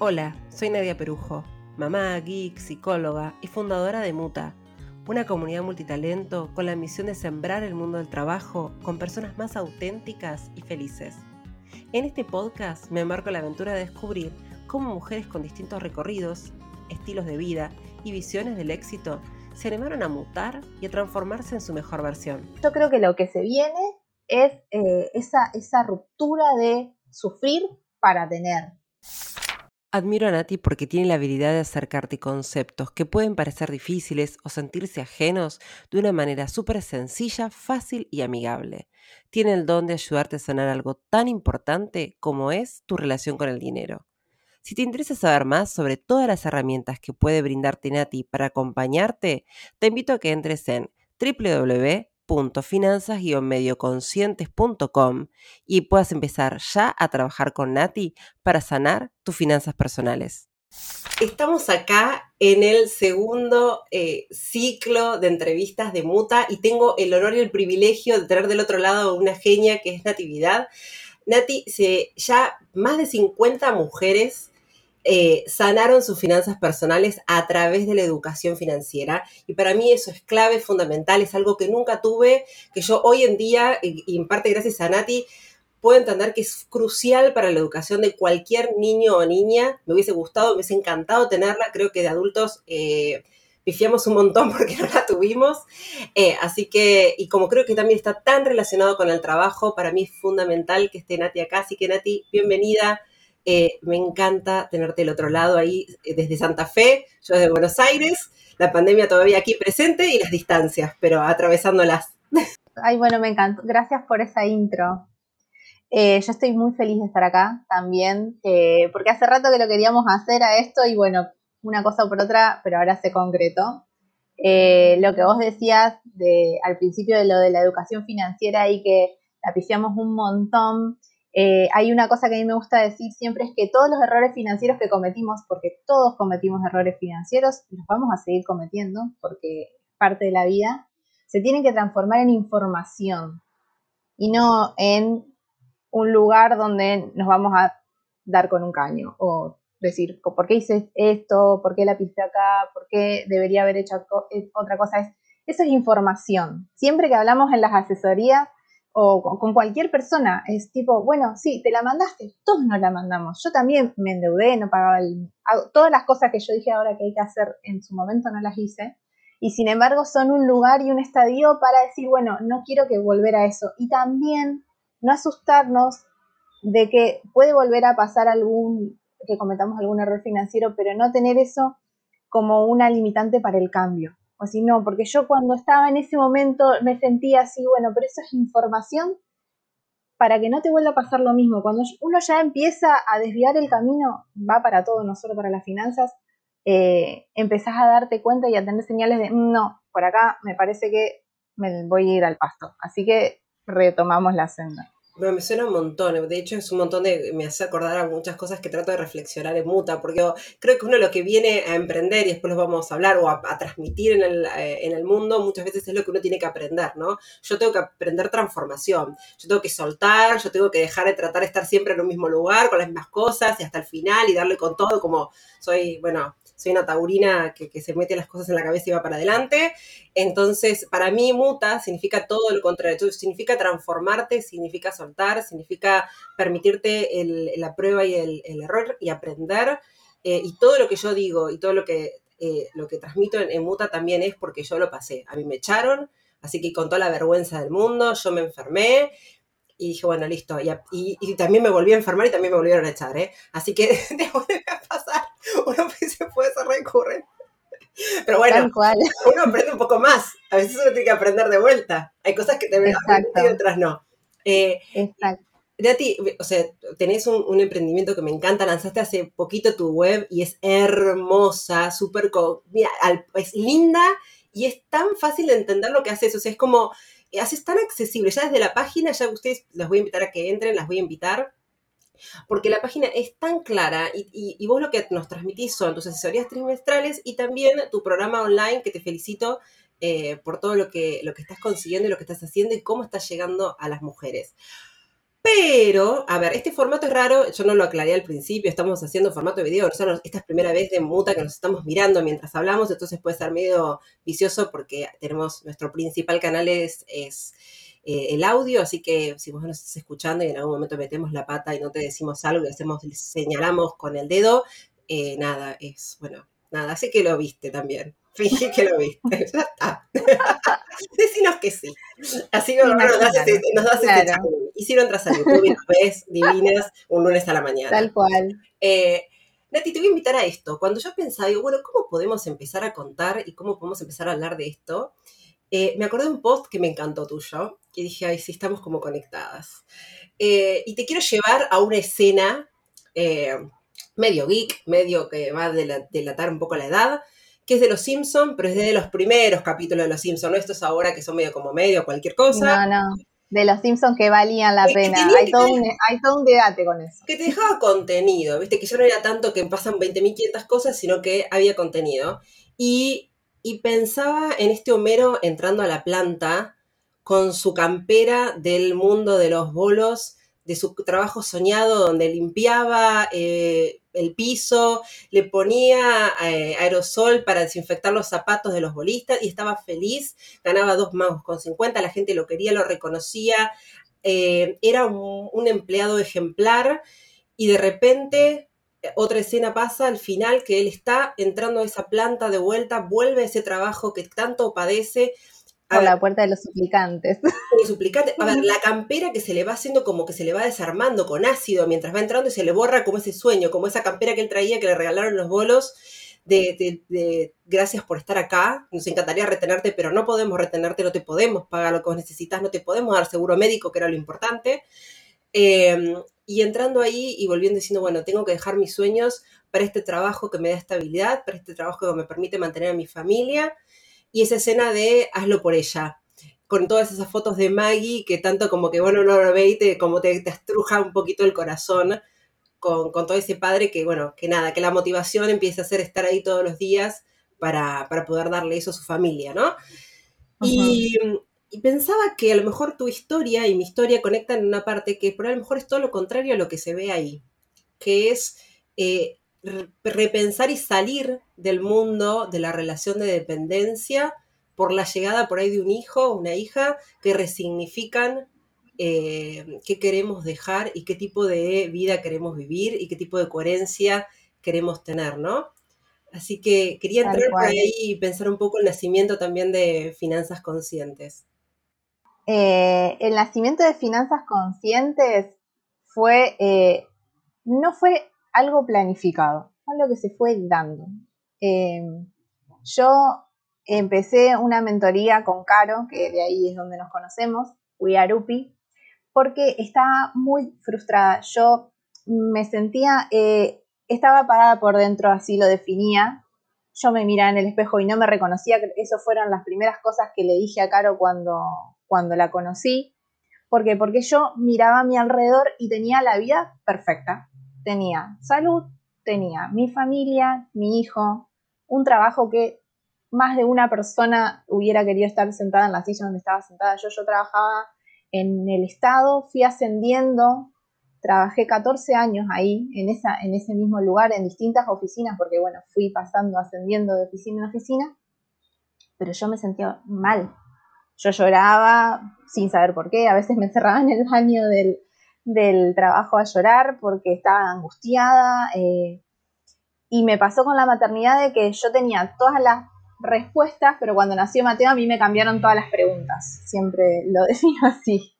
Hola, soy Nadia Perujo, mamá, geek, psicóloga y fundadora de Muta, una comunidad multitalento con la misión de sembrar el mundo del trabajo con personas más auténticas y felices. En este podcast me embarco en la aventura de descubrir cómo mujeres con distintos recorridos, estilos de vida y visiones del éxito se animaron a mutar y a transformarse en su mejor versión. Yo creo que lo que se viene es eh, esa, esa ruptura de sufrir para tener. Admiro a Nati porque tiene la habilidad de acercarte conceptos que pueden parecer difíciles o sentirse ajenos de una manera súper sencilla, fácil y amigable. Tiene el don de ayudarte a sanar algo tan importante como es tu relación con el dinero. Si te interesa saber más sobre todas las herramientas que puede brindarte Nati para acompañarte, te invito a que entres en www www.finanzas-medioconscientes.com y puedas empezar ya a trabajar con Nati para sanar tus finanzas personales. Estamos acá en el segundo eh, ciclo de entrevistas de Muta y tengo el honor y el privilegio de tener del otro lado una genia que es Natividad. Nati, ya más de 50 mujeres eh, sanaron sus finanzas personales a través de la educación financiera. Y para mí eso es clave, fundamental, es algo que nunca tuve, que yo hoy en día, y, en parte gracias a Nati, puedo entender que es crucial para la educación de cualquier niño o niña. Me hubiese gustado, me hubiese encantado tenerla. Creo que de adultos eh, pifiamos un montón porque no la tuvimos. Eh, así que, y como creo que también está tan relacionado con el trabajo, para mí es fundamental que esté Nati acá. Así que Nati, bienvenida. Eh, me encanta tenerte del otro lado ahí eh, desde Santa Fe, yo desde Buenos Aires, la pandemia todavía aquí presente y las distancias, pero atravesándolas. Ay, bueno, me encantó. Gracias por esa intro. Eh, yo estoy muy feliz de estar acá también, porque hace rato que lo queríamos hacer a esto y bueno, una cosa por otra, pero ahora se concretó. lo que vos decías de, al principio de lo de la educación financiera y que la pifiamos un montón, eh, hay una cosa que a mí me gusta decir siempre es que todos los errores financieros que cometimos, porque todos cometimos errores financieros, los vamos a seguir cometiendo porque es parte de la vida, se tienen que transformar en información y no en un lugar donde nos vamos a dar con un caño o decir, ¿por qué hice esto? ¿Por qué la piste acá? ¿Por qué debería haber hecho eh, otra cosa? eso es información. Siempre que hablamos en las asesorías, o con cualquier persona. Es tipo, bueno, sí, te la mandaste, todos nos la mandamos. Yo también me endeudé, no pagaba el, todas las cosas que yo dije ahora que hay que hacer en su momento no las hice. Y sin embargo son un lugar y un estadio para decir, bueno, no quiero que volver a eso. Y también no asustarnos de que puede volver a pasar algún, que cometamos algún error financiero, pero no tener eso como una limitante para el cambio o si no, porque yo cuando estaba en ese momento me sentía así, bueno, pero eso es información para que no te vuelva a pasar lo mismo. Cuando uno ya empieza a desviar el camino, va para todo, no solo para las finanzas, eh, empezás a darte cuenta y a tener señales de, mm, no, por acá me parece que me voy a ir al pasto. Así que retomamos la senda. Me suena un montón, de hecho es un montón de, me hace acordar a muchas cosas que trato de reflexionar en muta, porque creo que uno lo que viene a emprender, y después lo vamos a hablar, o a, transmitir en el, eh, en el, mundo, muchas veces es lo que uno tiene que aprender, ¿no? Yo tengo que aprender transformación, yo tengo que soltar, yo tengo que dejar de tratar de estar siempre en un mismo lugar, con las mismas cosas, y hasta el final, y darle con todo, como soy, bueno, soy una taurina que, se mete las cosas en la cabeza y va para adelante. Entonces, para mí, muta significa todo lo contrario. significa transformarte, significa soltar, significa permitirte la prueba y el, error y aprender. Eh, y todo lo que yo digo y todo lo que, eh, lo que transmito en, muta también es porque yo lo pasé. A mí me echaron, así que con toda la vergüenza del mundo, yo me enfermé y dije, bueno, listo. Y, también me volví a enfermar y también me volvieron a echar, ¿eh? Así que de uno se puede ser recurrente. Pero bueno, uno aprende un poco más. A veces uno tiene que aprender de vuelta. Hay cosas que te aprender y otras no. Eh, Exacto. Nati, o sea, tenés un, emprendimiento que me encanta, lanzaste hace poquito tu web y es hermosa, súper, mira, es linda y es tan fácil de entender lo que haces, o sea, es como, eh, haces tan accesible, ya desde la página, ya ustedes las voy a invitar a que entren, las voy a invitar, porque la página es tan clara y, vos lo que nos transmitís son tus asesorías trimestrales y también tu programa online, que te felicito eh, por todo lo que, lo que estás consiguiendo y lo que estás haciendo y cómo estás llegando a las mujeres. Pero, a ver, este formato es raro, yo no lo aclaré al principio, estamos haciendo formato de video, esta es primera vez de muta que nos estamos mirando mientras hablamos, entonces puede ser medio vicioso porque tenemos, nuestro principal canal es eh, el audio, así que si vos nos estás escuchando y en algún momento metemos la pata y no te decimos algo y hacemos, señalamos con el dedo, eh, nada, es, bueno, nada, sé que lo viste también. Finge que lo viste. Ya está. Decinos que sí. Así nos, nos das, ese, nos das claro. Y si no entras a YouTube y nos ves divinas un lunes a la mañana. Tal cual. Eh, Nati, te voy a invitar a esto. Cuando yo pensaba, digo, bueno, ¿cómo podemos empezar a contar y cómo podemos empezar a hablar de esto? Eh, me acordé de un post que me encantó tuyo, que dije, ay, sí, estamos como conectadas. Eh, y te quiero llevar a una escena eh, medio geek, medio que va a delatar un poco la edad, que es de Los Simpsons, pero es de los primeros capítulos de Los Simpsons, no estos ahora que son medio como medio cualquier cosa. No, no, de Los Simpsons que valían la pena. Hay todo, un, hay todo, un, debate con eso. Que te dejaba contenido, viste, que ya no era tanto que pasan 20.500 cosas, sino que había contenido. Y, y pensaba en este Homero entrando a la planta con su campera del mundo de los bolos, de su trabajo soñado donde limpiaba eh, el piso, le ponía eh, aerosol para desinfectar los zapatos de los bolistas y estaba feliz, ganaba dos magos con 50, la gente lo quería, lo reconocía, eh, era un, un, empleado ejemplar y de repente otra escena pasa al final que él está entrando a esa planta de vuelta, vuelve a ese trabajo que tanto padece, por la puerta de los suplicantes. Los suplicantes. A ver, la campera que se le va haciendo como que se le va desarmando con ácido mientras va entrando y se le borra como ese sueño, como esa campera que él traía que le regalaron los bolos. De, de, gracias por estar acá, nos encantaría retenerte, pero no podemos retenerte, no te podemos pagar lo que vos necesitas, no te podemos dar seguro médico, que era lo importante. Em, y entrando ahí y volviendo diciendo, bueno, tengo que dejar mis sueños para este trabajo que me da estabilidad, para este trabajo que me permite mantener a mi familia y esa escena de hazlo por ella, con todas esas fotos de Maggie que tanto como que, bueno, no lo ve y te, como te, te estruja un poquito el corazón con, con, todo ese padre que, bueno, que nada, que la motivación empieza a ser estar ahí todos los días para, para poder darle eso a su familia, ¿no? y, y, pensaba que a lo mejor tu historia y mi historia conectan en una parte que por a lo mejor es todo lo contrario a lo que se ve ahí, que es eh, repensar y salir del mundo de la relación de dependencia por la llegada por ahí de un hijo o una hija que resignifican eh, qué queremos dejar y qué tipo de vida queremos vivir y qué tipo de coherencia queremos tener, ¿no? Así que quería entrar por ahí y pensar un poco el nacimiento también de finanzas conscientes. Eh, el nacimiento de finanzas conscientes fue, eh, no fue algo planificado, algo que se fue dando. Em, yo empecé una mentoría con Caro, que de ahí es donde nos conocemos, Upi, porque estaba muy frustrada. Yo me sentía, eh, estaba parada por dentro, así lo definía. Yo me miraba en el espejo y no me reconocía. Eso fueron las primeras cosas que le dije a Caro cuando, cuando la conocí. ¿Por qué? Porque yo miraba a mi alrededor y tenía la vida perfecta tenía salud, tenía mi familia, mi hijo, un trabajo que más de una persona hubiera querido estar sentada en la silla donde estaba sentada. Yo, yo trabajaba en el Estado, fui ascendiendo, trabajé 14 años ahí, en, esa, en ese mismo lugar, en distintas oficinas, porque bueno, fui pasando, ascendiendo de oficina en oficina, pero yo me sentía mal. Yo lloraba sin saber por qué, a veces me encerraba en el baño del, del trabajo a llorar porque estaba angustiada. Eh, y me pasó con la maternidad de que yo tenía todas las respuestas, pero cuando nació Mateo a mí me cambiaron todas las preguntas. Siempre lo defino así.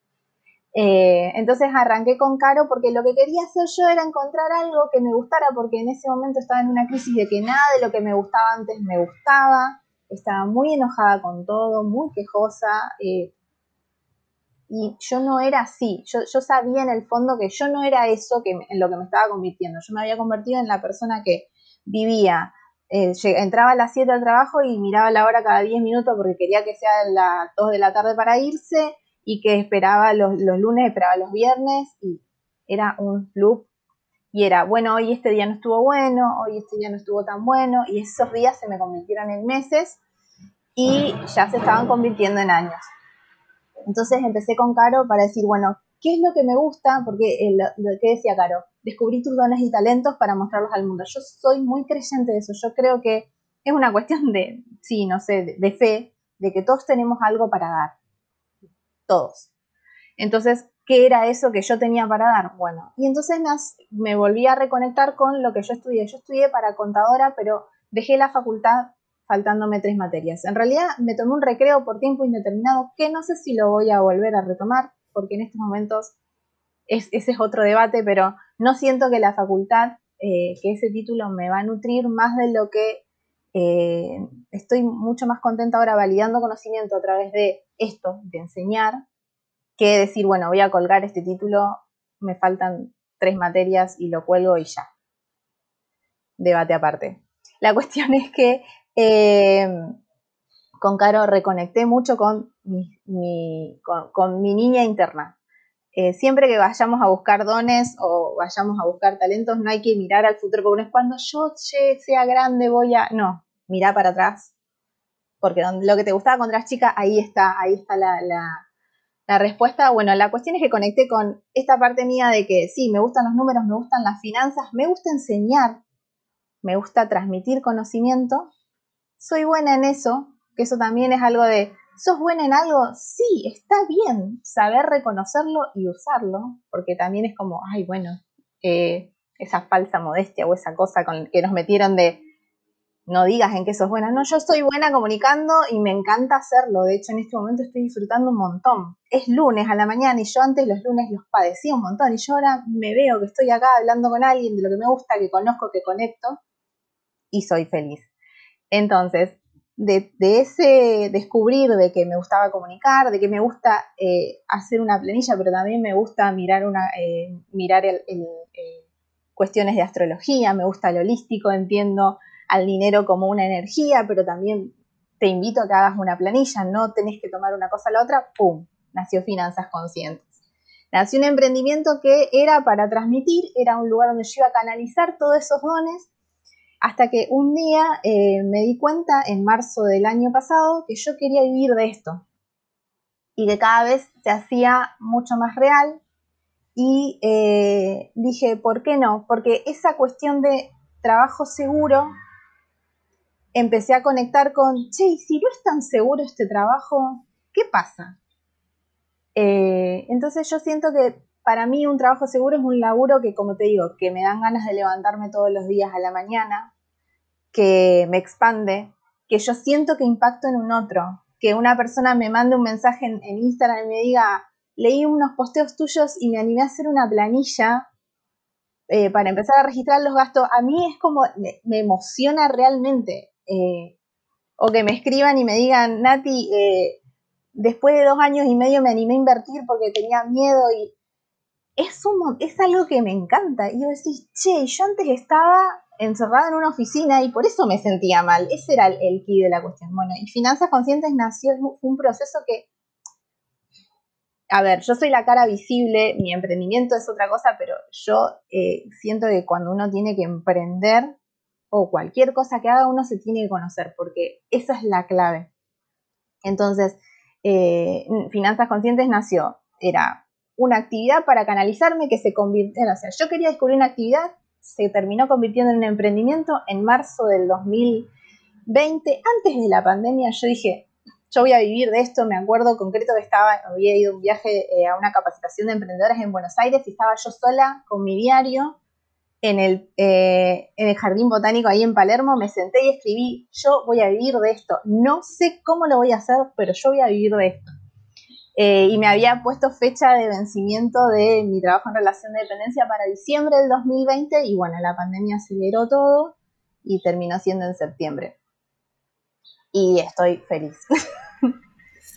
Eh, entonces arranqué con Caro porque lo que quería hacer yo era encontrar algo que me gustara porque en ese momento estaba en una crisis de que nada de lo que me gustaba antes me gustaba. Estaba muy enojada con todo, muy quejosa. Eh, y yo no era así, yo, sabía en el fondo que yo no era eso que, en lo que me estaba convirtiendo, yo me había convertido en la persona que vivía, eh, entraba a las 7 al trabajo y miraba la hora cada 10 minutos porque quería que sea las 2 de la tarde para irse y que esperaba los, los lunes, esperaba los viernes y era un loop. Y era, bueno, hoy este día no estuvo bueno, hoy este día no estuvo tan bueno y esos días se me convirtieron en meses y ya se estaban convirtiendo en años. Entonces empecé con Caro para decir, bueno, qué es lo que me gusta, porque lo, que decía Caro, descubrí tus dones y talentos para mostrarlos al mundo. Yo soy muy creyente de eso, yo creo que es una cuestión de, sí, no sé, de fe, de que todos tenemos algo para dar. Todos. Entonces, ¿qué era eso que yo tenía para dar? Bueno, y entonces me volví a reconectar con lo que yo estudié. Yo estudié para contadora, pero dejé la facultad faltándome tres materias. En realidad me tomé un recreo por tiempo indeterminado que no sé si lo voy a volver a retomar, porque en estos momentos ese es otro debate, pero no siento que la facultad, eh, que ese título me va a nutrir más de lo que eh, estoy mucho más contenta ahora validando conocimiento a través de esto, de enseñar, que decir, bueno, voy a colgar este título, me faltan tres materias y lo cuelgo y ya. Debate aparte. La cuestión es que eh, con Caro reconecté mucho con mi, niña interna. Eh, siempre que vayamos a buscar dones o vayamos a buscar talentos, no hay que mirar al futuro, porque no es cuando yo sea grande voy a... No, mira para atrás, porque lo que te gustaba cuando chica, ahí está, ahí está la, la respuesta. Bueno, la cuestión es que conecté con esta parte mía de que sí, me gustan los números, me gustan las finanzas, me gusta enseñar, me gusta transmitir conocimiento, soy buena en eso, que eso también es algo de, ¿sos buena en algo? Sí, está bien saber reconocerlo y usarlo, porque también es como, ay, bueno, eh, esa falsa modestia o esa cosa con que nos metieron de, no digas en qué sos buena. No, yo soy buena comunicando y me encanta hacerlo. De hecho, en este momento estoy disfrutando un montón. Es lunes a la mañana y yo antes los lunes los padecía un montón y yo ahora me veo que estoy acá hablando con alguien de lo que me gusta, que conozco, que conecto y soy feliz. Entonces, de, ese descubrir de que me gustaba comunicar, de que me gusta eh, hacer una planilla, pero también me gusta mirar, una, eh, mirar el, eh, cuestiones de astrología, me gusta lo holístico, entiendo al dinero como una energía, pero también te invito a que hagas una planilla, no tenés que tomar una cosa a la otra, ¡pum! Nació Finanzas Conscientes. Nació un emprendimiento que era para transmitir, era un lugar donde yo iba a canalizar todos esos dones, hasta que un día eh, me di cuenta, en marzo del año pasado, que yo quería vivir de esto y que cada vez se hacía mucho más real. Y eh, dije, ¿por qué no? Porque esa cuestión de trabajo seguro empecé a conectar con, che, si no es tan seguro este trabajo, ¿qué pasa? Eh, entonces yo siento que para mí un trabajo seguro es un laburo que, como te digo, que me dan ganas de levantarme todos los días a la mañana, que me expande, que yo siento que impacto en un otro, que una persona me mande un mensaje en, Instagram y me diga, leí unos posteos tuyos y me animé a hacer una planilla eh, para empezar a registrar los gastos, a mí es como, me emociona realmente. Eh, o que me escriban y me digan, Nati, eh, después de dos años y medio me animé a invertir porque tenía miedo y es, es algo que me encanta. Y yo decís, che, yo antes estaba encerrada en una oficina y por eso me sentía mal. Ese era el, el key de la cuestión. Bueno, y Finanzas Conscientes nació, fue un proceso que, a ver, yo soy la cara visible, mi emprendimiento es otra cosa, pero yo eh, siento que cuando uno tiene que emprender, o cualquier cosa que haga uno se tiene que conocer, porque esa es la clave. Entonces, eh, Finanzas Conscientes nació, era una actividad para canalizarme que se convirtió, o sea, yo quería descubrir una actividad, se terminó convirtiendo en un emprendimiento en marzo del 2020, antes de la pandemia, yo dije, yo voy a vivir de esto, me acuerdo concreto que estaba, había ido un viaje eh, a una capacitación de emprendedores en Buenos Aires y estaba yo sola con mi diario en el, eh, en el Jardín Botánico ahí en Palermo, me senté y escribí, yo voy a vivir de esto. No sé cómo lo voy a hacer, pero yo voy a vivir de esto. Eh, y me había puesto fecha de vencimiento de mi trabajo en relación de dependencia para diciembre del 2020 y bueno, la pandemia aceleró todo y terminó siendo en septiembre. Y estoy feliz.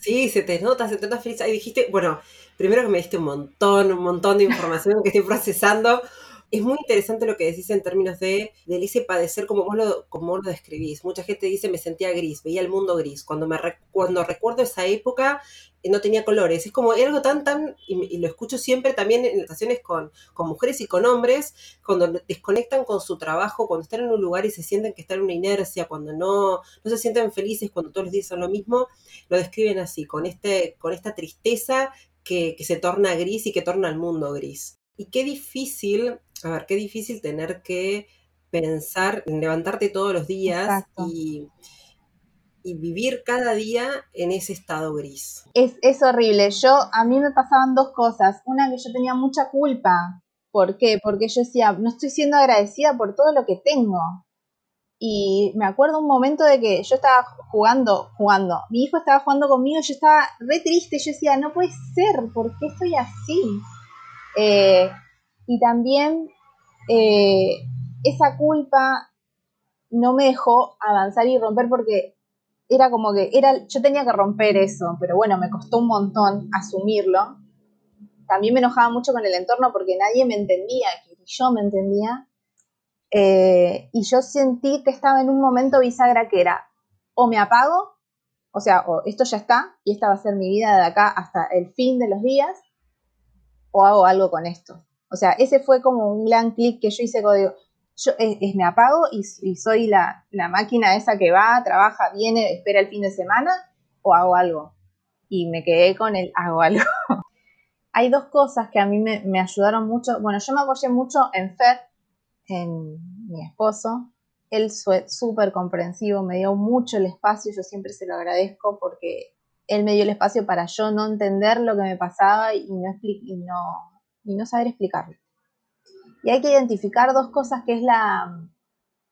Sí, se te nota, se te nota feliz. Ahí dijiste, bueno, primero que me diste un montón, un montón de información que estoy procesando es muy interesante lo que decís en términos de del ese padecer como vos, lo, como lo describís. Mucha gente dice me sentía gris, veía el mundo gris. Cuando, me, cuando recuerdo esa época eh, no tenía colores. Es como algo tan, tan, y, lo escucho siempre también en relaciones con, con, mujeres y con hombres, cuando desconectan con su trabajo, cuando están en un lugar y se sienten que están en una inercia, cuando no, no se sienten felices, cuando todos los días son lo mismo, lo describen así, con, este, con esta tristeza que, que se torna gris y que torna el mundo gris. Y qué difícil, a ver, qué difícil tener que pensar, levantarte todos los días y, vivir cada día en ese estado gris. Es, horrible. Yo, a mí me pasaban dos cosas. Una que yo tenía mucha culpa. ¿Por qué? Porque yo decía, no estoy siendo agradecida por todo lo que tengo. Y me acuerdo un momento de que yo estaba jugando, jugando. Mi hijo estaba jugando conmigo y yo estaba re triste. Yo decía, no puede ser, ¿por qué estoy así? Eh, y también eh, esa culpa no me dejó avanzar y romper porque era como que era, yo tenía que romper eso, pero bueno, me costó un montón asumirlo. También me enojaba mucho con el entorno porque nadie me entendía, que yo me entendía. Eh, y yo sentí que estaba en un momento bisagra que era o me apago, o sea, o esto ya está y esta va a ser mi vida de acá hasta el fin de los días, o hago algo con esto. O sea, ese fue como un gran clic que yo hice, digo, yo es, me apago y, soy la, máquina esa que va, trabaja, viene, espera el fin de semana o hago algo. Y me quedé con el hago algo. Hay dos cosas que a mí me, ayudaron mucho. Bueno, yo me apoyé mucho en Fer, en mi esposo. Él súper comprensivo, me dio mucho el espacio, yo siempre se lo agradezco porque él me dio el espacio para yo no entender lo que me pasaba y no, y no, y no saber explicarlo. Y hay que identificar dos cosas que es la,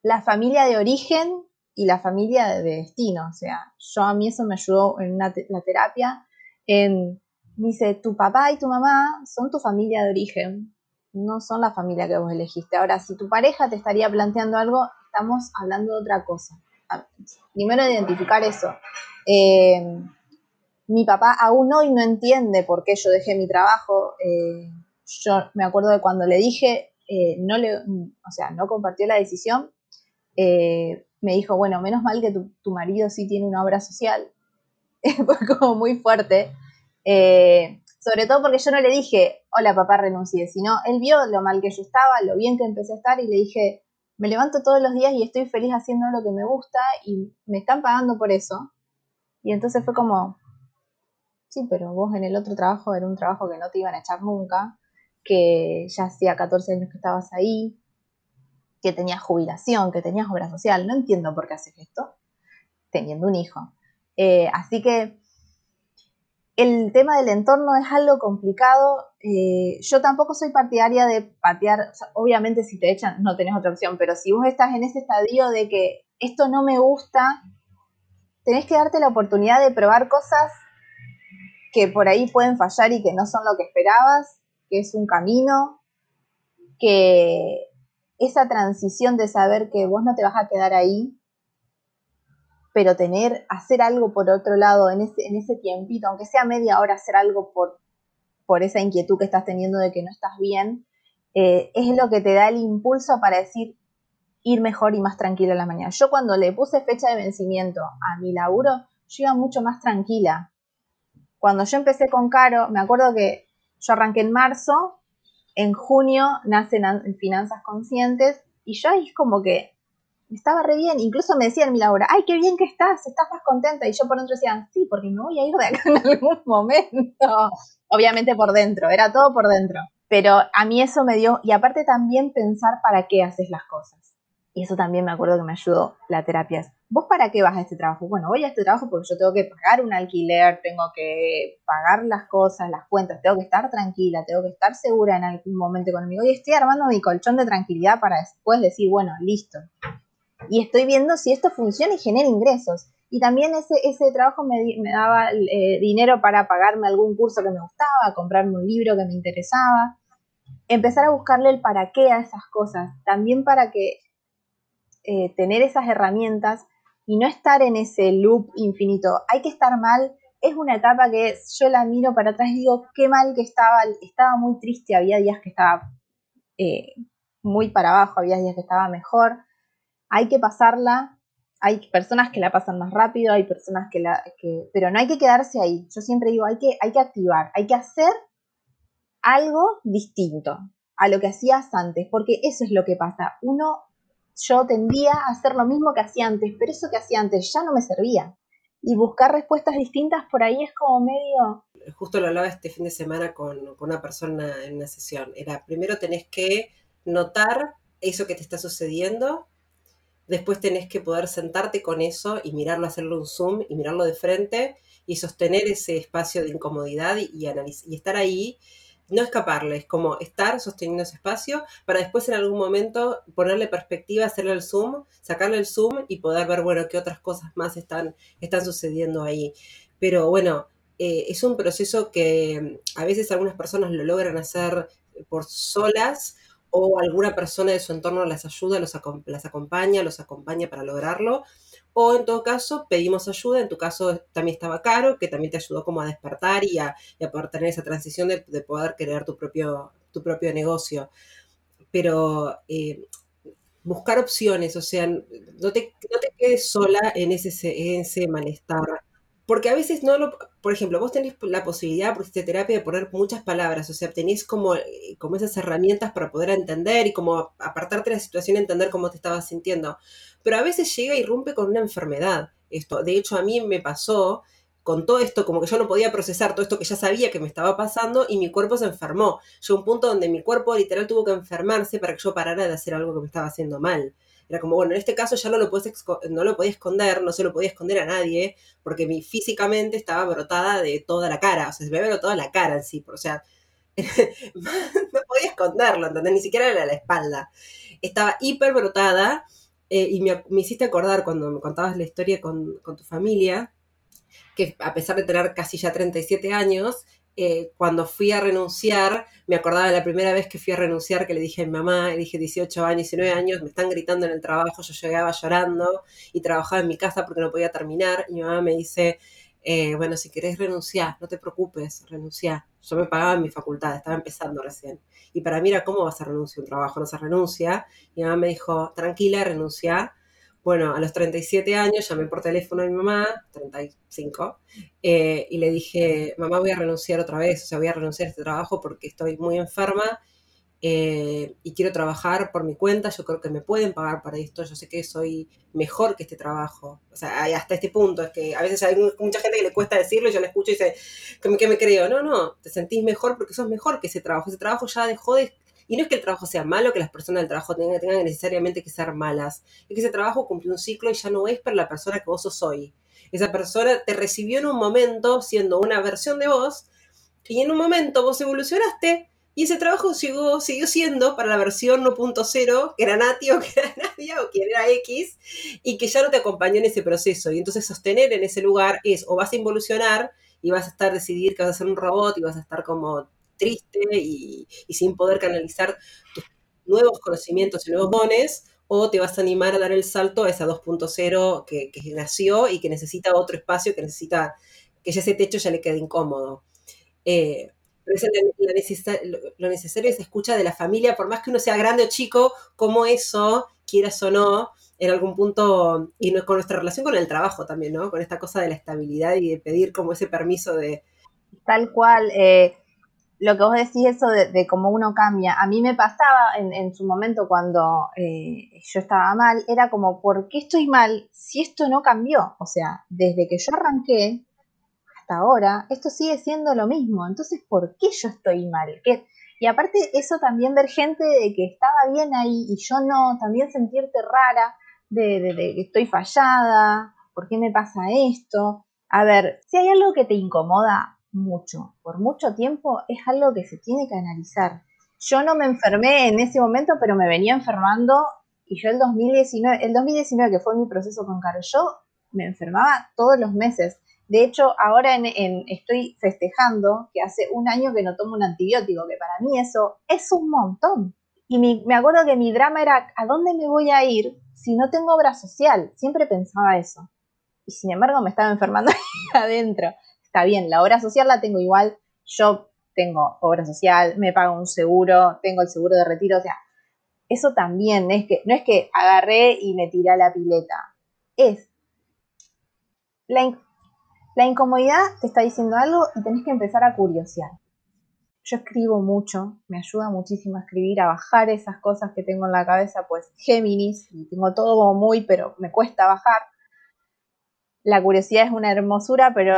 la familia de origen y la familia de destino. O sea, yo a mí eso me ayudó en la terapia. En, me dice, tu papá y tu mamá son tu familia de origen, no son la familia que vos elegiste. Ahora, si tu pareja te estaría planteando algo, estamos hablando de otra cosa. Primero identificar eso. Eh, mi papá aún hoy no entiende por qué yo dejé mi trabajo. Eh, yo me acuerdo de cuando le dije, eh, no le, o sea, no compartió la decisión, eh, me dijo, bueno, menos mal que tu, marido sí tiene una obra social. Fue como muy fuerte. Sobre todo porque yo no le dije, hola papá, renuncié, sino él vio lo mal que yo estaba, lo bien que empecé a estar y le dije, me levanto todos los días y estoy feliz haciendo lo que me gusta y me están pagando por eso. Y entonces fue como, sí, pero vos en el otro trabajo era un trabajo que no te iban a echar nunca que ya hacía 14 años que estabas ahí, que tenías jubilación, que tenías obra social. No entiendo por qué haces esto teniendo un hijo. Eh, así que el tema del entorno es algo complicado. Eh, yo tampoco soy partidaria de patear, obviamente si te echan no tenés otra opción, pero si vos estás en ese estadio de que esto no me gusta, tenés que darte la oportunidad de probar cosas que por ahí pueden fallar y que no son lo que esperabas que es un camino, que esa transición de saber que vos no te vas a quedar ahí, pero tener, hacer algo por otro lado en ese, en ese tiempito, aunque sea media hora, hacer algo por, por esa inquietud que estás teniendo de que no estás bien, eh, es lo que te da el impulso para decir ir mejor y más tranquila en la mañana. Yo cuando le puse fecha de vencimiento a mi laburo, yo iba mucho más tranquila. Cuando yo empecé con Caro, me acuerdo que yo arranqué en marzo, en junio nacen Finanzas Conscientes y yo ahí como que estaba re bien, incluso me decían mi Laura, ay, qué bien que estás, estás más contenta. Y yo por dentro decía, sí, porque me voy a ir de acá en algún momento. Obviamente por dentro, era todo por dentro. Pero a mí eso me dio, y aparte también pensar para qué haces las cosas. Y eso también me acuerdo que me ayudó la terapia. ¿Vos para qué vas a este trabajo? Bueno, voy a este trabajo porque yo tengo que pagar un alquiler, tengo que pagar las cosas, las cuentas, tengo que estar tranquila, tengo que estar segura en algún momento conmigo y estoy armando mi colchón de tranquilidad para después decir, bueno, listo. Y estoy viendo si esto funciona y genera ingresos. Y también ese, ese trabajo me, me daba eh, dinero para pagarme algún curso que me gustaba, comprarme un libro que me interesaba. Empezar a buscarle el para qué a esas cosas. También para que eh, tener esas herramientas y no estar en ese loop infinito. Hay que estar mal. Es una etapa que yo la miro para atrás y digo, qué mal que estaba, estaba muy triste, había días que estaba eh, muy para abajo, había días que estaba mejor. Hay que pasarla, hay personas que la pasan más rápido, hay personas que la... Que, pero no hay que quedarse ahí. Yo siempre digo, hay que, hay que activar, hay que hacer algo distinto a lo que hacías antes, porque eso es lo que pasa. Uno yo tendía a hacer lo mismo que hacía antes, pero eso que hacía antes ya no me servía. Y buscar respuestas distintas por ahí es como medio... justo lo hablaba este fin de semana con, una persona en una sesión, era primero tenés que notar eso que te está sucediendo, después tenés que poder sentarte con eso y mirarlo, hacerle un zoom y mirarlo de frente y sostener ese espacio de incomodidad y, y estar ahí, no escaparle, es como estar sosteniendo ese espacio para después en algún momento ponerle perspectiva, hacerle el zoom, sacarle el zoom y poder ver, bueno, qué otras cosas más están, están sucediendo ahí. Pero bueno, eh, es un proceso que a veces algunas personas lo logran hacer por solas o alguna persona de su entorno las ayuda, los, las acompaña, los acompaña para lograrlo. O en todo caso, pedimos ayuda. En tu caso también estaba Caro, que también te ayudó como a despertar y a, poder tener esa transición de, poder crear tu propio, tu propio negocio. Pero eh, buscar opciones, o sea, no te, no te quedes sola en ese, en ese malestar porque a veces no lo, por ejemplo, vos tenés la posibilidad por terapia de poner muchas palabras, o sea, tenés como, eh, como esas herramientas para poder entender y como apartarte de la situación, entender cómo te estabas sintiendo. Pero a veces llega y rompe con una enfermedad. Esto, de hecho, a mí me pasó con todo esto, como que yo no podía procesar todo esto que ya sabía que me estaba pasando y mi cuerpo se enfermó. Llegó un punto donde mi cuerpo literal tuvo que enfermarse para que yo parara de hacer algo que me estaba haciendo mal. Era como, bueno, en este caso ya no lo, puedes no lo podía esconder, no se lo podía esconder a nadie, porque mi, físicamente estaba brotada de toda la cara, o sea, se me había la cara en sí, o sea, no podía esconderlo, ¿entendés? Ni siquiera era la espalda. Estaba hiper brotada eh, y me, hiciste acordar cuando me contabas la historia con, con tu familia, que a pesar de tener casi ya 37 años, eh, cuando fui a renunciar, me acordaba de la primera vez que fui a renunciar, que le dije a mi mamá, le dije 18 años, 19 años, me están gritando en el trabajo, yo llegaba llorando y trabajaba en mi casa porque no podía terminar, y mi mamá me dice, eh, bueno, si querés renunciar, no te preocupes, renunciar. Yo me pagaba en mi facultad, estaba empezando recién. Y para mí era, ¿cómo vas a renunciar un trabajo? No se renuncia. Y mi mamá me dijo, tranquila, renuncia bueno, a los 37 años llamé por teléfono a mi mamá, 35, eh, y le dije, mamá, voy a renunciar otra vez, o sea, voy a renunciar a este trabajo porque estoy muy enferma eh, y quiero trabajar por mi cuenta, yo creo que me pueden pagar para esto, yo sé que soy mejor que este trabajo. O sea, hasta este punto, es que a veces hay mucha gente que le cuesta decirlo y yo le escucho y dice, ¿qué me creo? No, no, te sentís mejor porque sos mejor que ese trabajo. Ese trabajo ya dejó de y no es que el trabajo sea malo, que las personas del trabajo tengan, necesariamente que ser malas. Es que ese trabajo cumplió un ciclo y ya no es para la persona que vos sos hoy. Esa persona te recibió en un momento siendo una versión de vos y en un momento vos evolucionaste y ese trabajo siguió, siguió siendo para la versión 1.0, que era Nati o que era Nadia o quien era X, y que ya no te acompañó en ese proceso. Y entonces sostener en ese lugar es o vas a involucionar y vas a estar decidir que vas a ser un robot y vas a estar como triste y, sin poder canalizar tus nuevos conocimientos y nuevos dones, o te vas a animar a dar el salto a esa 2.0 que, nació y que necesita otro espacio, que necesita que ya ese techo ya le quede incómodo. Eh, pero lo, necesario es escucha de la familia, por más que uno sea grande o chico, como eso, quieras o no, en algún punto, y con nuestra relación con el trabajo también, ¿no? Con esta cosa de la estabilidad y de pedir como ese permiso de... Tal cual, eh, lo que vos decís eso de, cómo uno cambia, a mí me pasaba en, su momento cuando eh, yo estaba mal, era como, ¿por qué estoy mal si esto no cambió? O sea, desde que yo arranqué hasta ahora, esto sigue siendo lo mismo, entonces, ¿por qué yo estoy mal? Y aparte eso también ver gente de que estaba bien ahí y yo no, también sentirte rara, de, que estoy fallada, ¿por qué me pasa esto? A ver, si hay algo que te incomoda, mucho, por mucho tiempo, es algo que se tiene que analizar. Yo no me enfermé en ese momento, pero me venía enfermando y yo el 2019, el 2019 que fue mi proceso con Caro, yo me enfermaba todos los meses. De hecho, ahora en, estoy festejando que hace un año que no tomo un antibiótico, que para mí eso es un montón. Y me acuerdo que mi drama era, ¿a dónde me voy a ir si no tengo obra social? Siempre pensaba eso. Y sin embargo me estaba enfermando adentro está bien, la obra social la tengo igual, yo tengo obra social, me pago un seguro, tengo el seguro de retiro, o sea, eso también es que, no es que agarré y me tiré a la pileta, es la, la incomodidad te está diciendo algo y tenés que empezar a curiosear. Yo escribo mucho, me ayuda muchísimo a escribir, a bajar esas cosas que tengo en la cabeza, pues Géminis, y tengo todo muy, pero me cuesta bajar la curiosidad es una hermosura, pero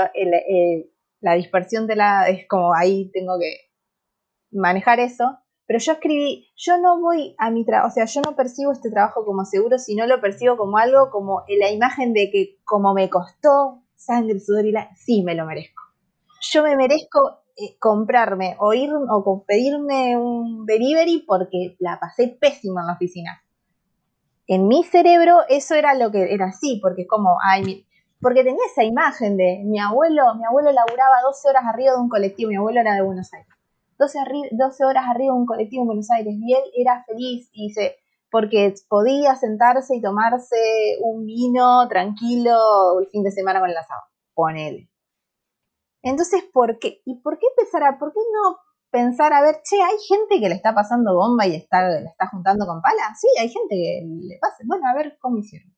la dispersión de la, es como ahí tengo que manejar eso, pero yo escribí, yo no voy a mi trabajo, o sea, yo no percibo este trabajo como seguro, sino lo percibo como algo, como la imagen de que como me costó sangre, sudor y la, sí me lo merezco. Yo me merezco eh, comprarme o ir o pedirme un delivery porque la pasé pésimo en la oficina. En mi cerebro eso era lo que era así, porque como, ay, porque tenía esa imagen de mi abuelo, mi abuelo laburaba 12 horas arriba de un colectivo, mi abuelo era de Buenos Aires. 12, 12 horas arriba de un colectivo en Buenos Aires y él era feliz y se, porque podía sentarse y tomarse un vino tranquilo el fin de semana con el asado. él. Entonces, ¿por qué? ¿Y por qué empezar a, por qué no pensar, a ver, che, hay gente que le está pasando bomba y está, está juntando con pala? Sí, hay gente que le pasa. Bueno, a ver cómo hicieron.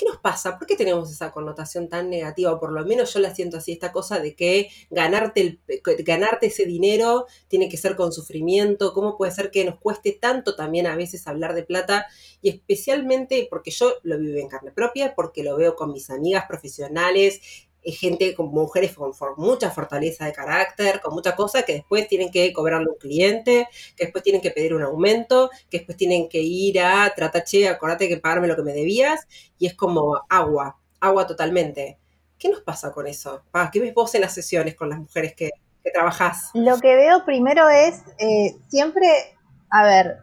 ¿Qué nos pasa? ¿Por qué tenemos esa connotación tan negativa? Por lo menos yo la siento así, esta cosa de que ganarte, el, ganarte ese dinero tiene que ser con sufrimiento. ¿Cómo puede ser que nos cueste tanto también a veces hablar de plata? Y especialmente porque yo lo vivo en carne propia, porque lo veo con mis amigas profesionales gente con mujeres con, mucha fortaleza de carácter, con mucha cosa, que después tienen que cobrarle un cliente, que después tienen que pedir un aumento, que después tienen que ir a tratar, che, acordate que pagarme lo que me debías, y es como agua, agua totalmente. ¿Qué nos pasa con eso? ¿Qué ves vos en las sesiones con las mujeres que, que trabajás? Lo que veo primero es, eh, siempre, a ver,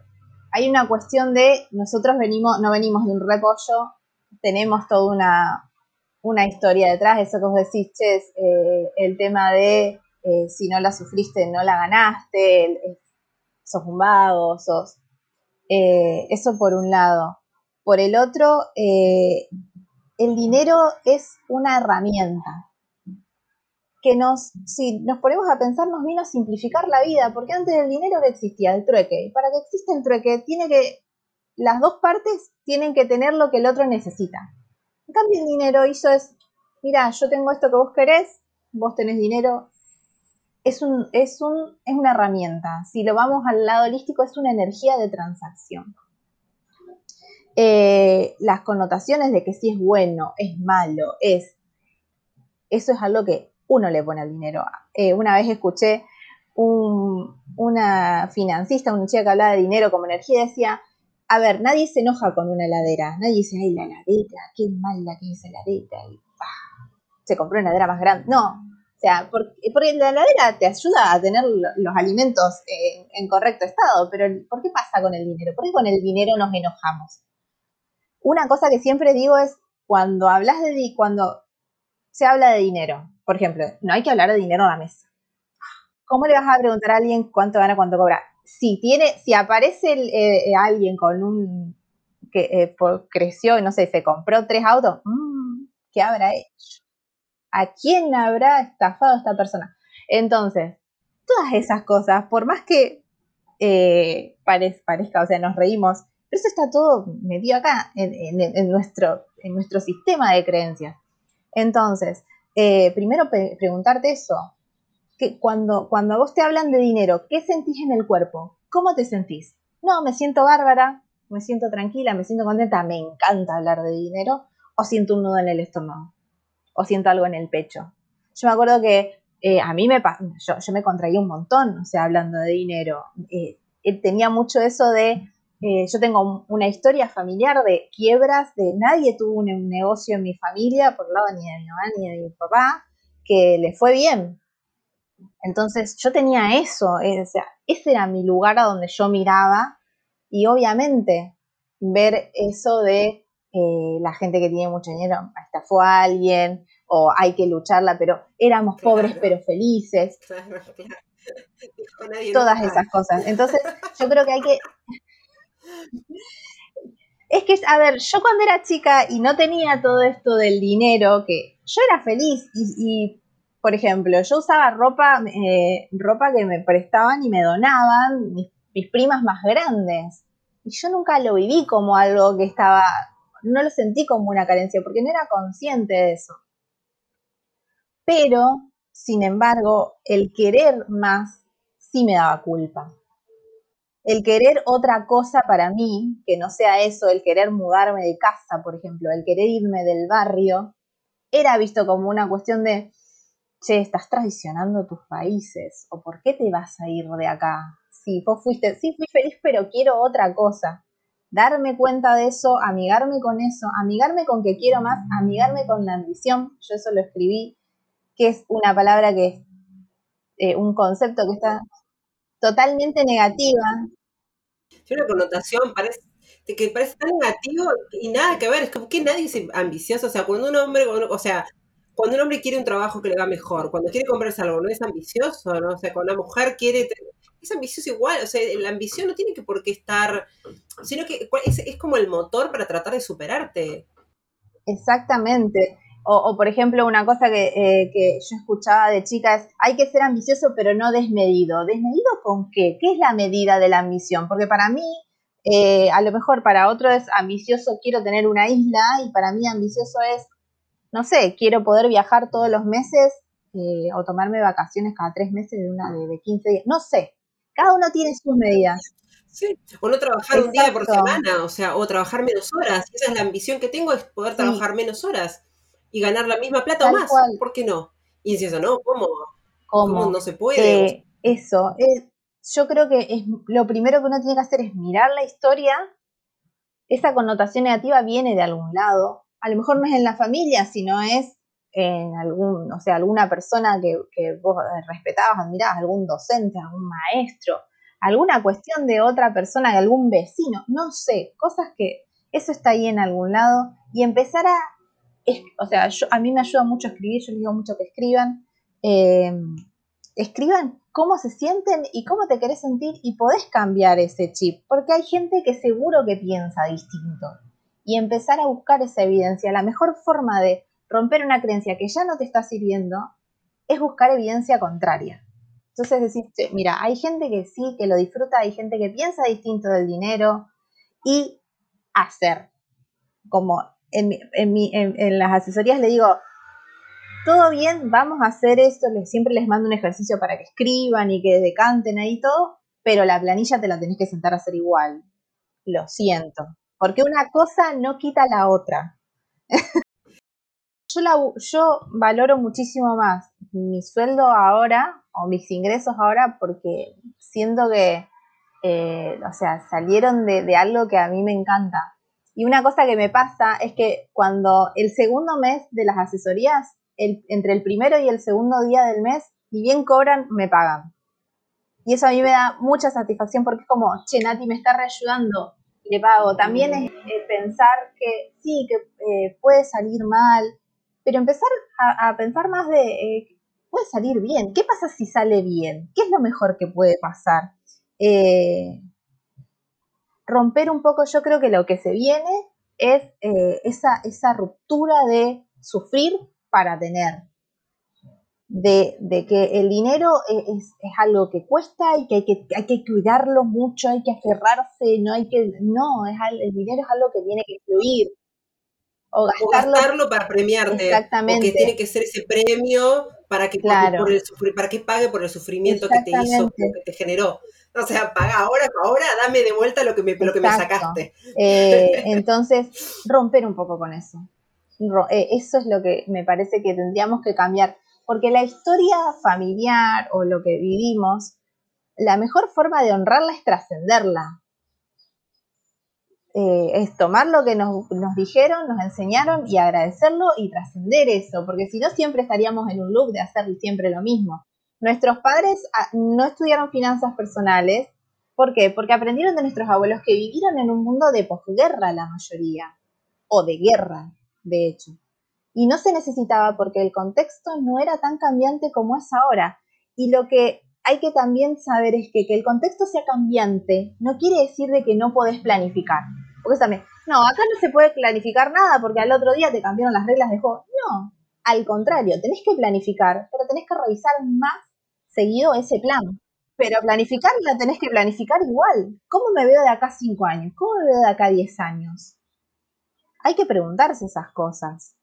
hay una cuestión de, nosotros venimos, no venimos de un repollo, tenemos toda una, una historia detrás, eso que vos decís, eh, el tema de eh, si no la sufriste, no la ganaste, sos un vago, sos... Eh, eso por un lado. Por el otro, el dinero es una herramienta que nos, si nos ponemos a pensar, nos vino a simplificar la vida, porque antes del dinero que existía, el trueque, y para que exista el trueque, tiene que, las dos partes tienen que tener lo que el otro necesita. En cambio, el dinero hizo es, mira, yo tengo esto que vos querés, vos tenés dinero. Es, un, es, un, es una herramienta. Si lo vamos al lado holístico, es una energía de transacción. Eh, las connotaciones de que si es bueno, es malo, es... Eso es algo que uno le pone al dinero. Eh, una vez escuché una financista, una chica que hablaba de dinero como energía, decía, a ver, nadie se enoja con una heladera. Nadie dice, ay, la heladera, qué mala que es esa heladera. Y se compró una heladera más grande. No. O sea, porque, la heladera te ayuda a tener los alimentos en, correcto estado. Pero, ¿por qué pasa con el dinero? ¿Por qué con el dinero nos enojamos? Una cosa que siempre digo es, cuando hablas de cuando se habla de dinero, por ejemplo, no hay que hablar de dinero a la mesa. ¿Cómo le vas a preguntar a alguien cuánto gana, cuánto cobra? Si tiene, si aparece eh, alguien con un que eh, creció, no sé, se compró tres autos, mm, ¿qué habrá hecho? ¿A quién habrá estafado esta persona? Entonces, todas esas cosas, por más que eh, parezca, o sea, nos reímos, pero eso está todo metido acá, en, nuestro, en nuestro sistema de creencias. Entonces, primero preguntarte eso, que cuando, cuando a vos te hablan de dinero, ¿qué sentís en el cuerpo? ¿Cómo te sentís? No, me siento bárbara, me siento tranquila, me siento contenta, me encanta hablar de dinero, o siento un nudo en el estómago, o siento algo en el pecho. Yo me acuerdo que eh, a mí me yo, yo me contraía un montón, o sea, hablando de dinero. Eh, tenía mucho eso de, eh, yo tengo una historia familiar de quiebras, de nadie tuvo un, negocio en mi familia, por el lado ni de mi mamá ni de mi papá, que le fue bien. Entonces yo tenía eso, eh, o sea, ese era mi lugar a donde yo miraba y obviamente ver eso de eh, la gente que tiene mucho dinero estafó a alguien o hay que lucharla, pero éramos pobres pero felices. Claro, claro. Todas esas cosas. Entonces yo creo que hay que... Es que, a ver, yo cuando era chica y no tenía todo esto del dinero, que yo era feliz y por ejemplo, yo usaba ropa, eh, ropa que me prestaban y me donaban mis, primas más grandes. Y yo nunca lo viví como algo que estaba, no lo sentí como una carencia, porque no era consciente de eso. Pero, sin embargo, el querer más sí me daba culpa. El querer otra cosa para mí, que no sea eso, el querer mudarme de casa, por ejemplo, el querer irme del barrio, era visto como una cuestión de, che, estás traicionando tus países, o por qué te vas a ir de acá. Sí, vos fuiste, sí, fui feliz, pero quiero otra cosa. Darme cuenta de eso, amigarme con eso, amigarme con que quiero más, amigarme con la ambición. Yo eso lo escribí, que es una palabra que es eh, un concepto que está totalmente negativa. Tiene una connotación, parece, que parece tan negativo y nada que ver, es como que nadie es ambicioso, o sea, cuando un hombre, o sea, cuando un hombre quiere un trabajo que le va mejor, cuando quiere comprarse algo, no es ambicioso, ¿no? O sea, cuando una mujer quiere, es ambicioso igual, o sea, la ambición no tiene que por qué estar, sino que es, como el motor para tratar de superarte. Exactamente. O, por ejemplo, una cosa que, eh, que, yo escuchaba de chicas, hay que ser ambicioso pero no desmedido. ¿Desmedido con qué? ¿Qué es la medida de la ambición? Porque para mí, eh, a lo mejor para otro es ambicioso, quiero tener una isla y para mí ambicioso es, no sé, quiero poder viajar todos los meses eh, o tomarme vacaciones cada tres meses de una de, de 15 días. No sé, cada uno tiene sus medidas. Sí, o no trabajar un día por semana, o sea, o trabajar menos horas. Esa es la ambición que tengo, es poder trabajar menos horas y ganar la misma plata o más. ¿Por qué no? Y dices eso, ¿no? ¿Cómo? ¿Cómo? no se puede? Eh, eso, yo creo que es, lo primero que uno tiene que hacer es mirar la historia. Esa connotación negativa viene de algún lado. A lo mejor no es en la familia, sino es en algún, o sea, alguna persona que, vos respetabas, admirabas, algún docente, algún maestro, alguna cuestión de otra persona, de algún vecino, no sé, cosas que eso está ahí en algún lado y empezar a o sea, a mí me ayuda mucho escribir, yo les digo mucho que escriban. Eh, escriban cómo se sienten y cómo te querés sentir y podés cambiar ese chip, porque hay gente que seguro que piensa distinto. Y empezar a buscar esa evidencia. La mejor forma de romper una creencia que ya no te está sirviendo es buscar evidencia contraria. Entonces decir, mira, hay gente que sí, que lo disfruta, hay gente que piensa distinto del dinero y hacer. Como en, las asesorías le digo, todo bien, vamos a hacer esto, les, siempre les mando un ejercicio para que escriban y que decanten ahí todo, pero la planilla te la tenés que sentar a hacer igual. Lo siento, porque una cosa no quita la otra. yo, valoro muchísimo más mi sueldo ahora o mis ingresos ahora porque siento que, eh, o sea, salieron de algo que a mí me encanta y una cosa que me pasa es que cuando el segundo mes de las asesorías, entre el primero y el segundo día del mes, y bien cobran, me pagan. Y eso a mí me da mucha satisfacción porque es como, che, Nati me está reayudando, le pago. También es pensar que sí, que eh, puede salir mal, pero empezar a, pensar más de, eh, puede salir bien. ¿Qué pasa si sale bien? ¿Qué es lo mejor que puede pasar? Eh, romper un poco, yo creo que lo que se viene es eh, esa, esa ruptura de sufrir para tener. De, que el dinero es, algo que cuesta y que hay, que hay que cuidarlo mucho, hay que aferrarse, no hay que, no, es, el dinero es algo que tiene que fluir. O gastarlo, para premiarte. Exactamente. tiene que ser ese premio para que, por el, para que pague por el sufrimiento que te hizo, que te generó. O sea, paga ahora, ahora dame de vuelta lo que me, lo que me sacaste. Eh, entonces, romper un poco con eso. Eh, eso es lo que me parece que tendríamos que cambiar. Porque la historia familiar o lo que vivimos, la mejor forma de honrarla es trascenderla. Eh, es tomar lo que nos, nos, dijeron, nos enseñaron y agradecerlo y trascender eso, porque si no siempre estaríamos en un loop de hacer siempre lo mismo. Nuestros padres ah, no estudiaron finanzas personales. ¿Por qué? Porque aprendieron de nuestros abuelos que vivieron en un mundo de posguerra la mayoría, o de guerra, de hecho. Y no se necesitaba porque el contexto no era tan cambiante como es ahora. Y lo que hay que también saber es que que el contexto sea cambiante no quiere decir de que no podés planificar. Porque también, no, acá no se puede planificar nada porque al otro día te cambiaron las reglas de juego. No, al contrario, tenés que planificar, pero tenés que revisar más seguido ese plan. Pero planificar la tenés que planificar igual. ¿Cómo me veo de acá cinco años? ¿Cómo me veo de acá diez años? Hay que preguntarse esas cosas.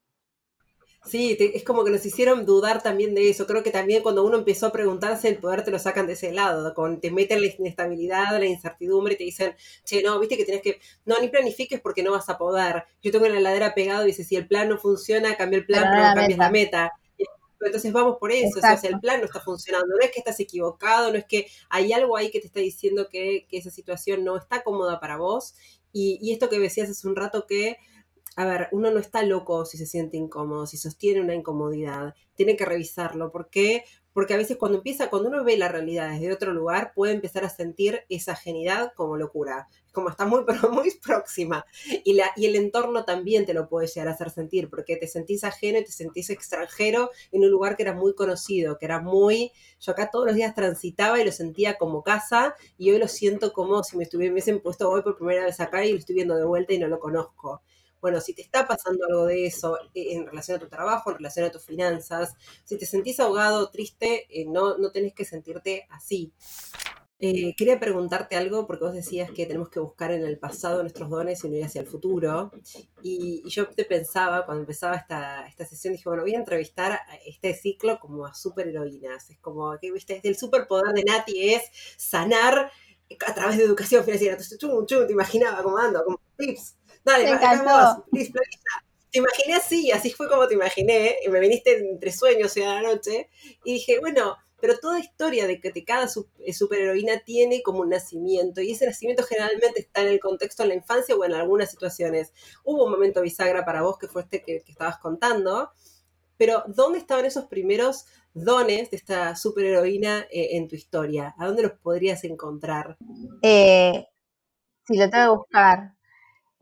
Sí, es como que nos hicieron dudar también de eso. Creo que también cuando uno empezó a preguntarse, el poder te lo sacan de ese lado, con, te meten la inestabilidad, la incertidumbre y te dicen, che, no, viste que tienes que, no, ni planifiques porque no vas a poder. Yo tengo la heladera pegado y dice, si el plan no funciona, cambia el plan, pero, no cambies la meta. entonces vamos por eso, o sea, el plan no está funcionando, no es que estás equivocado, no es que hay algo ahí que te está diciendo que, esa situación no está cómoda para vos. Y, y esto que decías hace un rato que a ver, uno no está loco si se siente incómodo, si sostiene una incomodidad, tiene que revisarlo. ¿Por qué? Porque a veces cuando empieza, cuando uno ve la realidad desde otro lugar, puede empezar a sentir esa ajenidad como locura, como está muy, muy próxima. Y, la, y el entorno también te lo puede llegar a hacer sentir, porque te sentís ajeno y te sentís extranjero en un lugar que era muy conocido, que era muy... Yo acá todos los días transitaba y lo sentía como casa, y hoy lo siento como si me estuviesen puesto hoy por primera vez acá y lo estoy viendo de vuelta y no lo conozco bueno, si te está pasando algo de eso eh, en relación a tu trabajo, en relación a tus finanzas, si te sentís ahogado, triste, eh, no, no tenés que sentirte así. Eh, quería preguntarte algo porque vos decías que tenemos que buscar en el pasado nuestros dones y no hacia el futuro. Y, yo te pensaba, cuando empezaba esta, esta sesión, dije, bueno, voy a entrevistar a este ciclo como a superheroínas. Es como que, viste, el superpoder de Nati es sanar a través de educación financiera. Te imaginaba como ando, como tips. Dale, me Te imaginé así, así fue como te imaginé, y me viniste entre sueños y a la noche, y dije, bueno, pero toda historia de que cada eh, superheroína tiene como un nacimiento, y ese nacimiento generalmente está en el contexto de la infancia o en algunas situaciones. Hubo un momento bisagra para vos que fue este que, estabas contando, pero ¿dónde estaban esos primeros dones de esta superheroína eh, en tu historia? ¿A dónde los podrías encontrar? Eh, si lo tengo que buscar.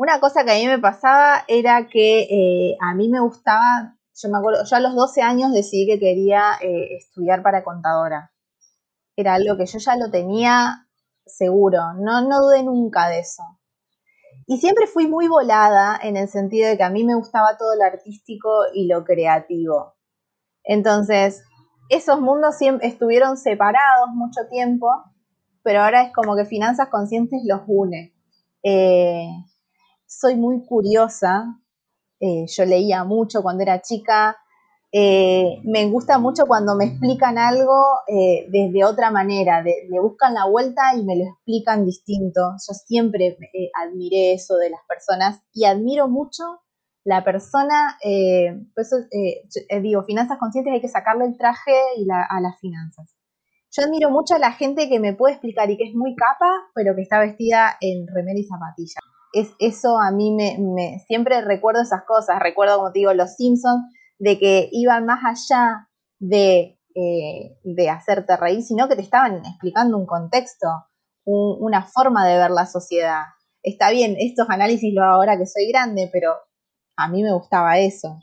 Una cosa que a mí me pasaba era que eh, a mí me gustaba, yo me acuerdo, yo a los 12 años decidí que quería eh, estudiar para contadora. Era algo que yo ya lo tenía seguro, no, no dudé nunca de eso. Y siempre fui muy volada en el sentido de que a mí me gustaba todo lo artístico y lo creativo. Entonces, esos mundos siempre estuvieron separados mucho tiempo, pero ahora es como que Finanzas Conscientes los une. Eh, soy muy curiosa, eh, yo leía mucho cuando era chica, eh, me gusta mucho cuando me explican algo eh, desde otra manera, me buscan la vuelta y me lo explican distinto. Yo siempre admiré eso de las personas y admiro mucho la persona, por digo, finanzas conscientes hay que sacarle el traje y a las finanzas. Yo admiro mucho a la gente que me puede explicar y que es muy capa, pero que está vestida en remera y zapatilla es, eso a mí me, siempre recuerdo esas cosas, recuerdo como te digo los Simpsons, de que iban más allá de, eh, de hacerte reír, sino que te estaban explicando un contexto, una forma de ver la sociedad. Está bien, estos análisis lo hago ahora que soy grande, pero a mí me gustaba eso.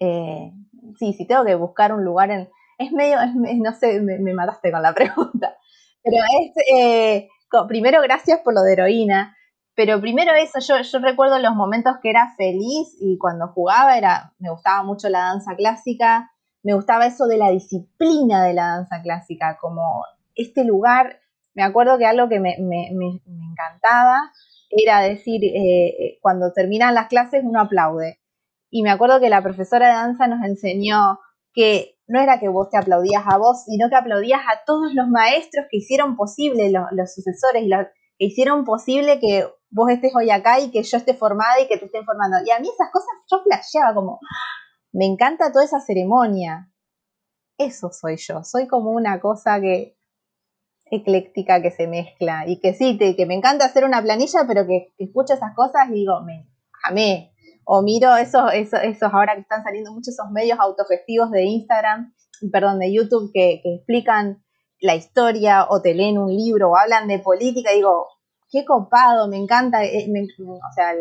Eh, sí, si tengo que buscar un lugar en... Es medio, no sé, me, mataste con la pregunta, pero es, eh, primero gracias por lo de heroína, pero primero eso, yo, recuerdo los momentos que era feliz y cuando jugaba era, me gustaba mucho la danza clásica, me gustaba eso de la disciplina de la danza clásica, como este lugar, me acuerdo que algo que me, encantaba era decir, eh, eh, cuando terminan las clases uno aplaude. Y me acuerdo que la profesora de danza nos enseñó que no era que vos te aplaudías a vos, sino que aplaudías a todos los maestros que hicieron posible, los, los sucesores los, que hicieron posible que vos estés hoy acá y que yo esté formada y que te esté formando. Y a mí esas cosas yo flasheaba como, me encanta toda esa ceremonia. Eso soy yo, soy como una cosa que ecléctica que se mezcla y que sí, que me encanta hacer una planilla, pero que, escucho esas cosas y digo, me amé. O miro esos, esos, esos, ahora que están saliendo muchos esos medios autogestivos de Instagram, perdón, de YouTube que, que explican la historia o te leen un libro o hablan de política, digo, qué copado, me encanta, eh, o sea,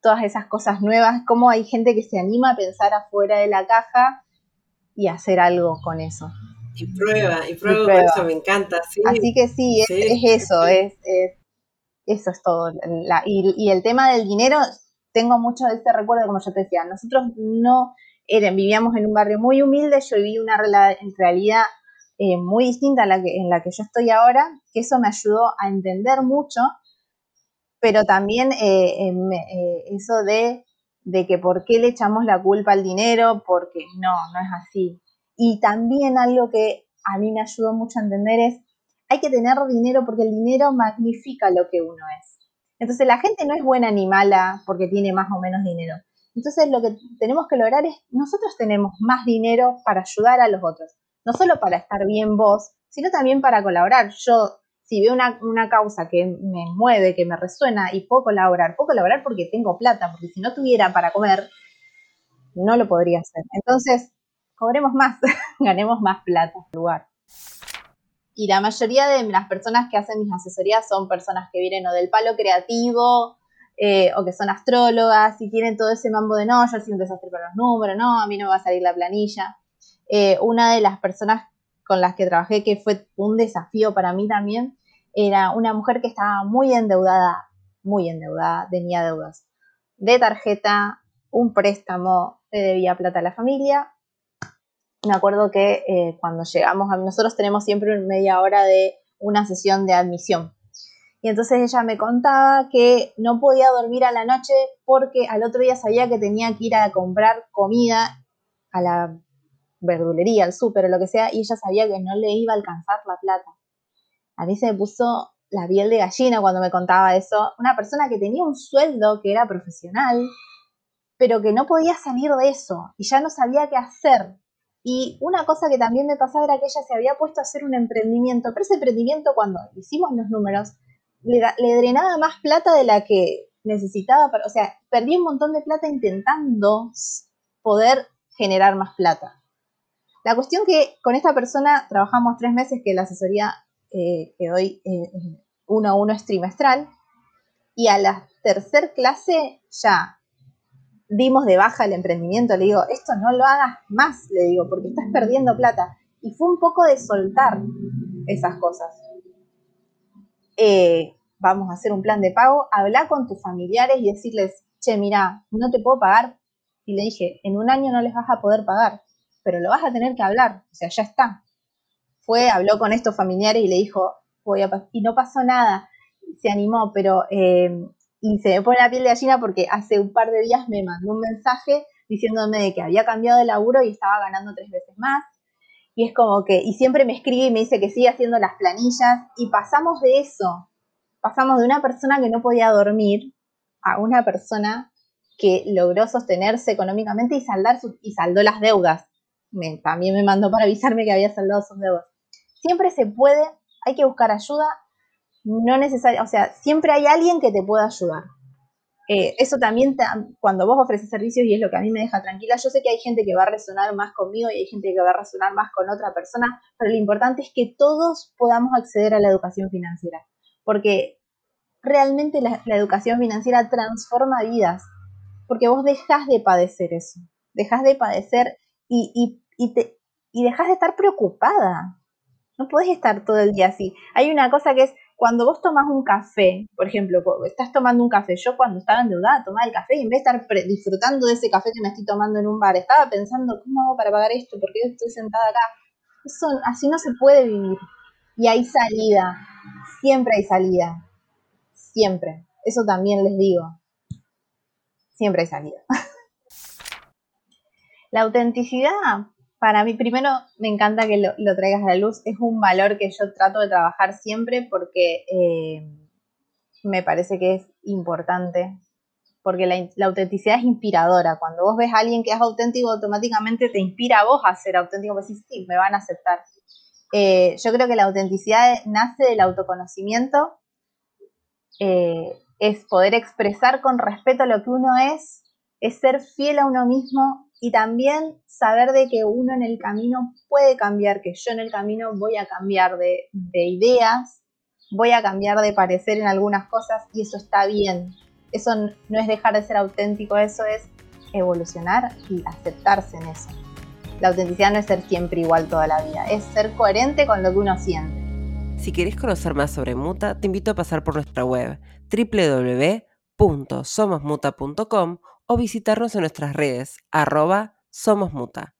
todas esas cosas nuevas, cómo hay gente que se anima a pensar afuera de la caja y hacer algo con eso. Y prueba, y prueba, eso, me encanta. Así que sí, es, eso, es, eso es todo. y, el tema del dinero, tengo mucho de ese recuerdo, como yo te decía, nosotros no vivíamos en un barrio muy humilde, yo viví una realidad eh, muy distinta a la que, en la que yo estoy ahora, que eso me ayudó a entender mucho, pero también eh, eh, eso de, de, que por qué le echamos la culpa al dinero, porque no, no es así. Y también algo que a mí me ayudó mucho a entender es, hay que tener dinero porque el dinero magnifica lo que uno es. Entonces la gente no es buena ni mala porque tiene más o menos dinero. Entonces lo que tenemos que lograr es, nosotros tenemos más dinero para ayudar a los otros, no solo para estar bien vos, sino también para colaborar. Yo, si veo una, una causa que me mueve, que me resuena y puedo colaborar, puedo colaborar porque tengo plata, porque si no tuviera para comer, no lo podría hacer. Entonces, cobremos más, ganemos más plata en lugar. Y la mayoría de las personas que hacen mis asesorías son personas que vienen o del palo creativo eh, o que son astrólogas y tienen todo ese mambo de no, yo soy un desastre para los números, no, a mí no me va a salir la planilla. Eh, una de las personas con las que trabajé que fue un desafío para mí también era una mujer que estaba muy endeudada, muy endeudada, tenía deudas de tarjeta, un préstamo, le debía plata a la familia. Me acuerdo que eh, cuando llegamos, a, nosotros tenemos siempre media hora de una sesión de admisión. Y entonces ella me contaba que no podía dormir a la noche porque al otro día sabía que tenía que ir a comprar comida a la verdulería, al súper o lo que sea, y ella sabía que no le iba a alcanzar la plata. A mí se me puso la piel de gallina cuando me contaba eso. Una persona que tenía un sueldo, que era profesional, pero que no podía salir de eso y ya no sabía qué hacer. Y una cosa que también me pasaba era que ella se había puesto a hacer un emprendimiento, pero ese emprendimiento cuando hicimos los números le, drenaba más plata de la que necesitaba, o sea, perdí un montón de plata intentando poder generar más plata. La cuestión que con esta persona trabajamos tres meses, que la asesoría eh, que doy eh, uno a uno es trimestral, y a la tercer clase ya dimos de baja el emprendimiento, le digo, esto no lo hagas más, le digo, porque estás perdiendo plata. Y fue un poco de soltar esas cosas. Eh, vamos a hacer un plan de pago, habla con tus familiares y decirles, che, mira, no te puedo pagar. Y le dije, en un año no les vas a poder pagar, pero lo vas a tener que hablar, o sea, ya está. Fue, habló con estos familiares y le dijo, voy a y no pasó nada, se animó, pero eh, y se me pone la piel de gallina porque hace un par de días me mandó un mensaje diciéndome que había cambiado de laburo y estaba ganando tres veces más. Y es como que, y siempre me escribe y me dice que sigue haciendo las planillas y pasamos de eso, pasamos de una persona que no podía dormir a una persona que logró sostenerse económicamente y saldar y saldó las deudas. También me mandó para avisarme que había saldado sus deudas. Siempre se puede, hay que buscar ayuda no necesariamente, o sea, siempre hay alguien que te pueda ayudar. Eh, eso también, cuando vos ofreces servicios, y es lo que a mí me deja tranquila, yo sé que hay gente que va a resonar más conmigo y hay gente que va a resonar más con otra persona, pero lo importante es que todos podamos acceder a la educación financiera, porque realmente la, educación financiera transforma vidas, porque vos dejas de padecer eso, dejas de padecer y, y, te, y dejas de estar preocupada. No podés estar todo el día así. Hay una cosa que es, cuando vos tomas un café, por ejemplo, estás tomando un café, yo cuando estaba endeudada tomaba el café y en vez de estar disfrutando de ese café que me estoy tomando en un bar, estaba pensando, ¿cómo hago para pagar esto? ¿Por qué estoy sentada acá? Eso, así no se puede vivir. Y hay salida, siempre hay salida, siempre. Eso también les digo, siempre hay salida. La autenticidad para mí, primero, me encanta que lo, traigas a la luz. Es un valor que yo trato de trabajar siempre porque eh, me parece que es importante. Porque la, autenticidad es inspiradora. Cuando vos ves a alguien que es auténtico, automáticamente te inspira a vos a ser auténtico. Porque decís, sí, me van a aceptar. Eh, yo creo que la autenticidad nace del autoconocimiento. Eh, es poder expresar con respeto lo que uno es, es ser fiel a uno mismo y también saber de que uno en el camino puede cambiar, que yo en el camino voy a cambiar de, ideas, voy a cambiar de parecer en algunas cosas y eso está bien. Eso no es dejar de ser auténtico, eso es evolucionar y aceptarse en eso. La autenticidad no es ser siempre igual toda la vida, es ser coherente con lo que uno siente. Si querés conocer más sobre Muta, te invito a pasar por nuestra web www.somosmuta.com o visitarnos en nuestras redes, arroba somosmuta.